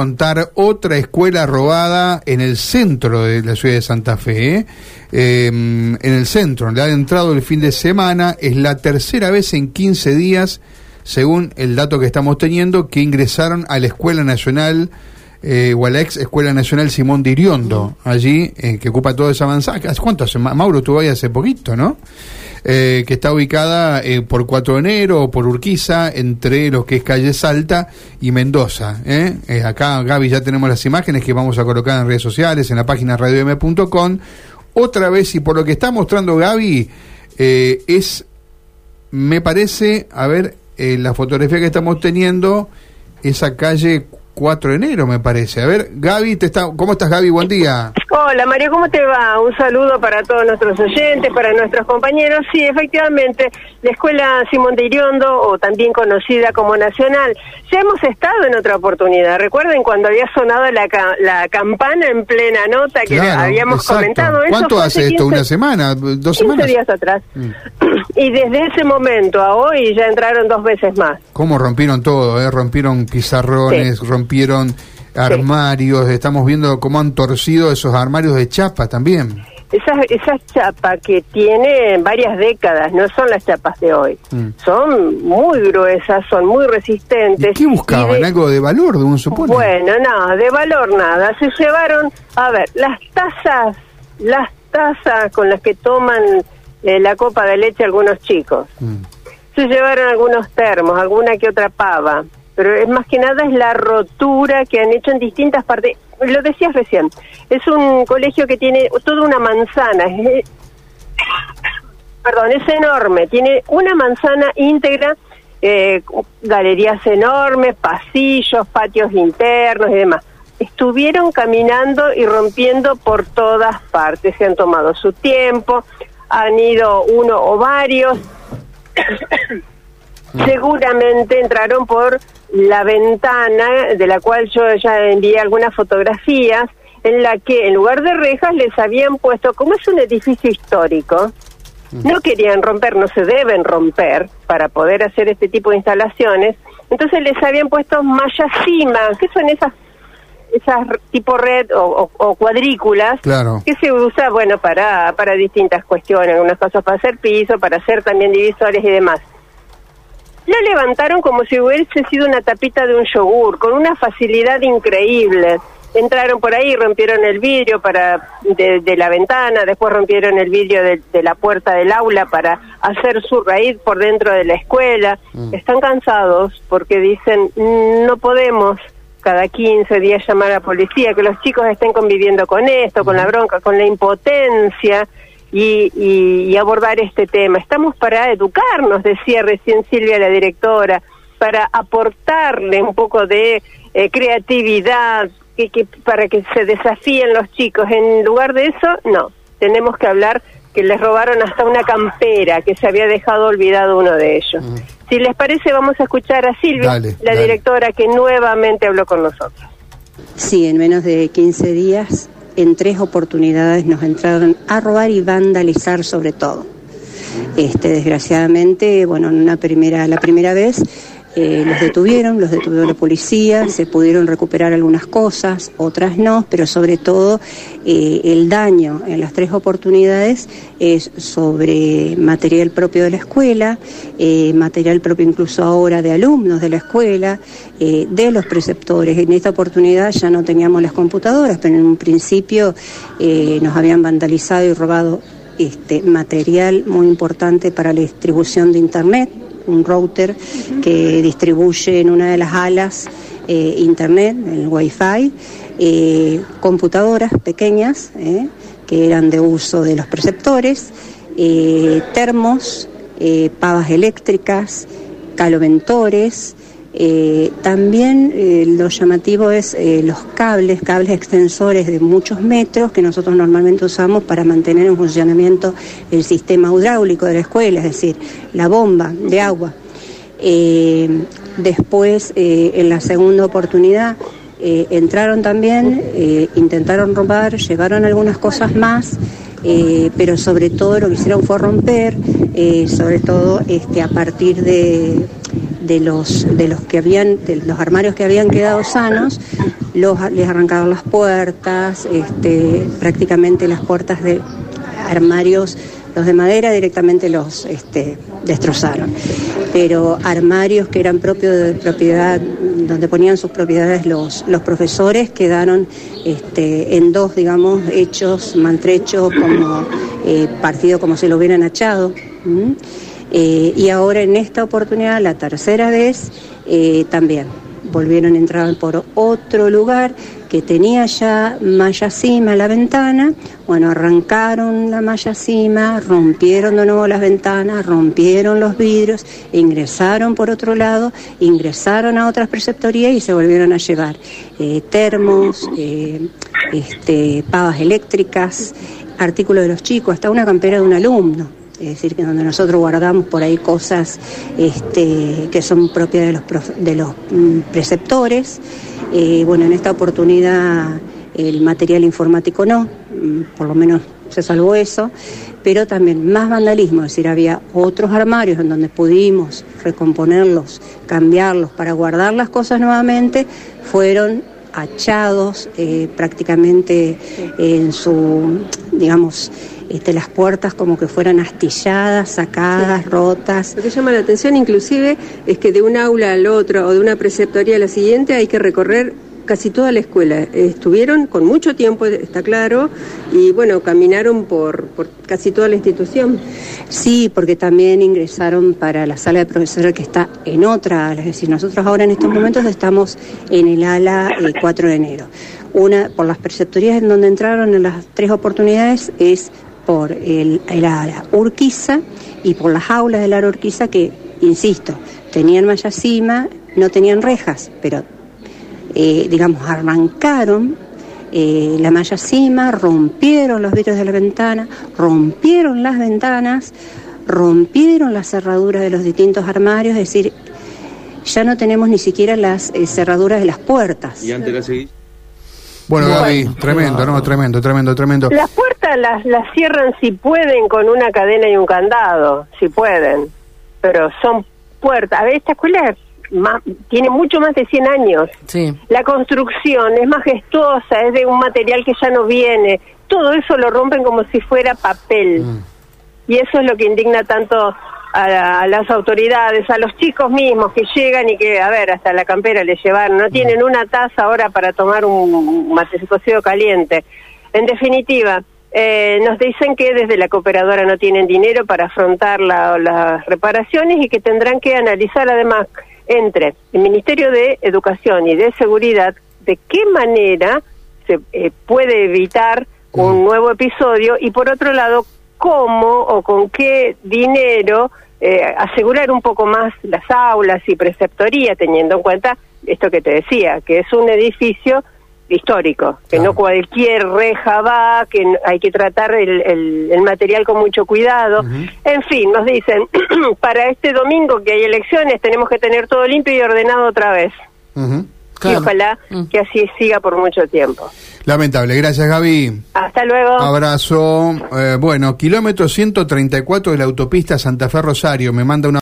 contar otra escuela robada en el centro de la ciudad de Santa Fe, ¿eh? Eh, en el centro, le ha entrado el fin de semana, es la tercera vez en 15 días, según el dato que estamos teniendo, que ingresaron a la Escuela Nacional eh, o a la ex Escuela Nacional Simón Diriondo, allí, que ocupa toda esa manzana. ¿Cuánto hace? Mauro estuvo ahí hace poquito, ¿no? Eh, que está ubicada eh, por 4 de enero por Urquiza, entre lo que es calle Salta y Mendoza. ¿eh? acá, Gaby, ya tenemos las imágenes que vamos a colocar en redes sociales, en la página radiom.com. Otra vez, y por lo que está mostrando Gaby, es, me parece, a ver, la fotografía que estamos teniendo, esa calle 4 de enero, me parece. A ver, Gaby, te está, ¿cómo estás, Gaby? Buen día. Hola, María, ¿cómo te va? Un saludo para todos nuestros oyentes, para nuestros compañeros. Sí, efectivamente, la Escuela Simón de Iriondo, o también conocida como Nacional, ya hemos estado en otra oportunidad. Recuerden cuando había sonado la, la campana en plena nota que habíamos comentado. Eso ¿Cuánto hace esto? ¿Una semana? ¿Dos 15 días atrás. Mm. Y desde ese momento a hoy ya entraron dos veces más. ¿Cómo rompieron todo? Eh? Rompieron pizarrones, rompieron armarios, estamos viendo cómo han torcido esos armarios de chapa también. Esas, esas chapas que tienen varias décadas, no son las chapas de hoy. Mm. Son muy gruesas, son muy resistentes. ¿Qué buscaban? ¿Algo de valor, de un supone? Bueno, no, de valor nada. Se llevaron, a ver, las tazas, las tazas con las que toman eh, la copa de leche algunos chicos. Mm. Se llevaron algunos termos, alguna que otra pava pero es más que nada es la rotura que han hecho en distintas partes. Lo decías recién, es un colegio que tiene toda una manzana, perdón, es enorme, tiene una manzana íntegra, eh, galerías enormes, pasillos, patios internos y demás. Estuvieron caminando y rompiendo por todas partes, se han tomado su tiempo, han ido uno o varios. Seguramente entraron por la ventana, de la cual yo ya envié algunas fotografías, en la que en lugar de rejas les habían puesto, como es un edificio histórico, no querían romper, no se deben romper para poder hacer este tipo de instalaciones, entonces les habían puesto mallas cima, que son esas esas tipo red o, cuadrículas que se usa bueno para para distintas cuestiones, algunas cosas para hacer piso, para hacer también divisores y demás. La levantaron como si hubiese sido una tapita de un yogur, con una facilidad increíble. Entraron por ahí, rompieron el vidrio para de, la ventana, después rompieron el vidrio de, la puerta del aula para hacer su raíz por dentro de la escuela. Mm. Están cansados porque dicen, no podemos cada 15 días llamar a la policía, que los chicos estén conviviendo con esto, con la bronca, con la impotencia y, abordar este tema. Estamos para educarnos, decía recién Silvia, la directora, para aportarle un poco de eh, creatividad, que, para que se desafíen los chicos. En lugar de eso, no. Tenemos que hablar que les robaron hasta una campera que se había dejado olvidado uno de ellos. Mm. Si les parece, vamos a escuchar a Silvia, la directora que nuevamente habló con nosotros. Sí, en menos de 15 días en tres oportunidades nos entraron a robar y vandalizar sobre todo. Este, desgraciadamente, bueno, en una primera, la primera vez eh, los detuvieron, los detuvo la policía, se pudieron recuperar algunas cosas, otras no, pero sobre todo eh, el daño en las tres oportunidades es sobre material propio de la escuela, eh, material propio incluso ahora de alumnos de la escuela, de los preceptores. En esta oportunidad ya no teníamos las computadoras, pero en un principio nos habían vandalizado y robado este material muy importante para la distribución de Internet un router que distribuye en una de las alas eh, internet, el wifi, eh, computadoras pequeñas eh, que eran de uso de los preceptores, termos, pavas eléctricas, caloventores, eh, también eh, lo llamativo es eh, los cables, cables extensores de muchos metros que nosotros normalmente usamos para mantener en funcionamiento el sistema hidráulico de la escuela, es decir, la bomba de agua. después, en la segunda oportunidad, entraron también, intentaron robar, llevaron algunas cosas más. pero sobre todo lo que hicieron fue romper, sobre todo este, a partir de, de los, de los que habían, de los armarios que habían quedado sanos, los, les arrancaron las puertas, este, prácticamente las puertas de armarios, los de madera directamente los este, destrozaron. Pero armarios que eran propios de propiedad, donde ponían sus propiedades los, los profesores, quedaron este, en dos, digamos, hechos, maltrechos, como eh, partido como si lo hubieran echado. Eh, y ahora en esta oportunidad, la tercera vez, eh, también volvieron a entrar por otro lugar que tenía ya malla cima la ventana, bueno, arrancaron la malla cima, rompieron de nuevo las ventanas, rompieron los vidrios, ingresaron por otro lado, ingresaron a otras preceptorías y se volvieron a llevar eh, termos, este, pavas eléctricas, artículos de los chicos, hasta una campera de un alumno es decir, que donde nosotros guardamos por ahí cosas este, que son propias de los, de los mm, preceptores. Eh, bueno, en esta oportunidad el material informático no, mm, por lo menos se salvó eso, pero también más vandalismo, es decir, había otros armarios en donde pudimos recomponerlos, cambiarlos para guardar las cosas nuevamente, fueron achados eh, prácticamente en su, digamos, este, las puertas como que fueran astilladas, sacadas, rotas. Lo que llama la atención inclusive es que de un aula al otro o de una preceptoría a la siguiente hay que recorrer casi toda la escuela. Estuvieron con mucho tiempo, está claro, y bueno, caminaron por, por casi toda la institución. Sí, porque también ingresaron para la sala de profesores que está en otra ala. Es decir, nosotros ahora en estos momentos estamos en el ala 4 eh, de enero. Una, por las preceptorías en donde entraron en las tres oportunidades, es por el, ala Urquiza y por las aulas del la Urquiza que, insisto, tenían malla cima, no tenían rejas, pero, eh, digamos, arrancaron eh, la malla cima, rompieron los vidrios de la ventana, rompieron las ventanas, rompieron las cerraduras de los distintos armarios, es decir, ya no tenemos ni siquiera las eh, cerraduras de las puertas. ¿Y antes la bueno, Gaby, tremendo, no, tremendo, tremendo, tremendo. Las puertas las, las cierran si pueden con una cadena y un candado, si pueden, pero son puertas. A ver, esta escuela tiene mucho más de 100 años. Sí. La construcción es majestuosa, es de un material que ya no viene. Todo eso lo rompen como si fuera papel. Mm. Y eso es lo que indigna tanto a, las autoridades, a los chicos mismos que llegan y que, a ver, hasta la campera le llevaron, no tienen una taza ahora para tomar un mate cocido caliente. En definitiva, eh, nos dicen que desde la cooperadora no tienen dinero para afrontar las reparaciones y que tendrán que analizar además entre el Ministerio de Educación y de Seguridad de qué manera se eh, puede evitar un nuevo episodio y por otro lado cómo o con qué dinero eh, asegurar un poco más las aulas y preceptoría, teniendo en cuenta esto que te decía, que es un edificio histórico, que no cualquier reja va, que hay que tratar el, el, material con mucho cuidado. En fin, nos dicen, para este domingo que hay elecciones tenemos que tener todo limpio y ordenado otra vez. Y ojalá mm. que así siga por mucho tiempo. Lamentable. Gracias, Gaby. Hasta luego. Abrazo. Eh, bueno, kilómetro 134 de la autopista Santa Fe Rosario. Me manda una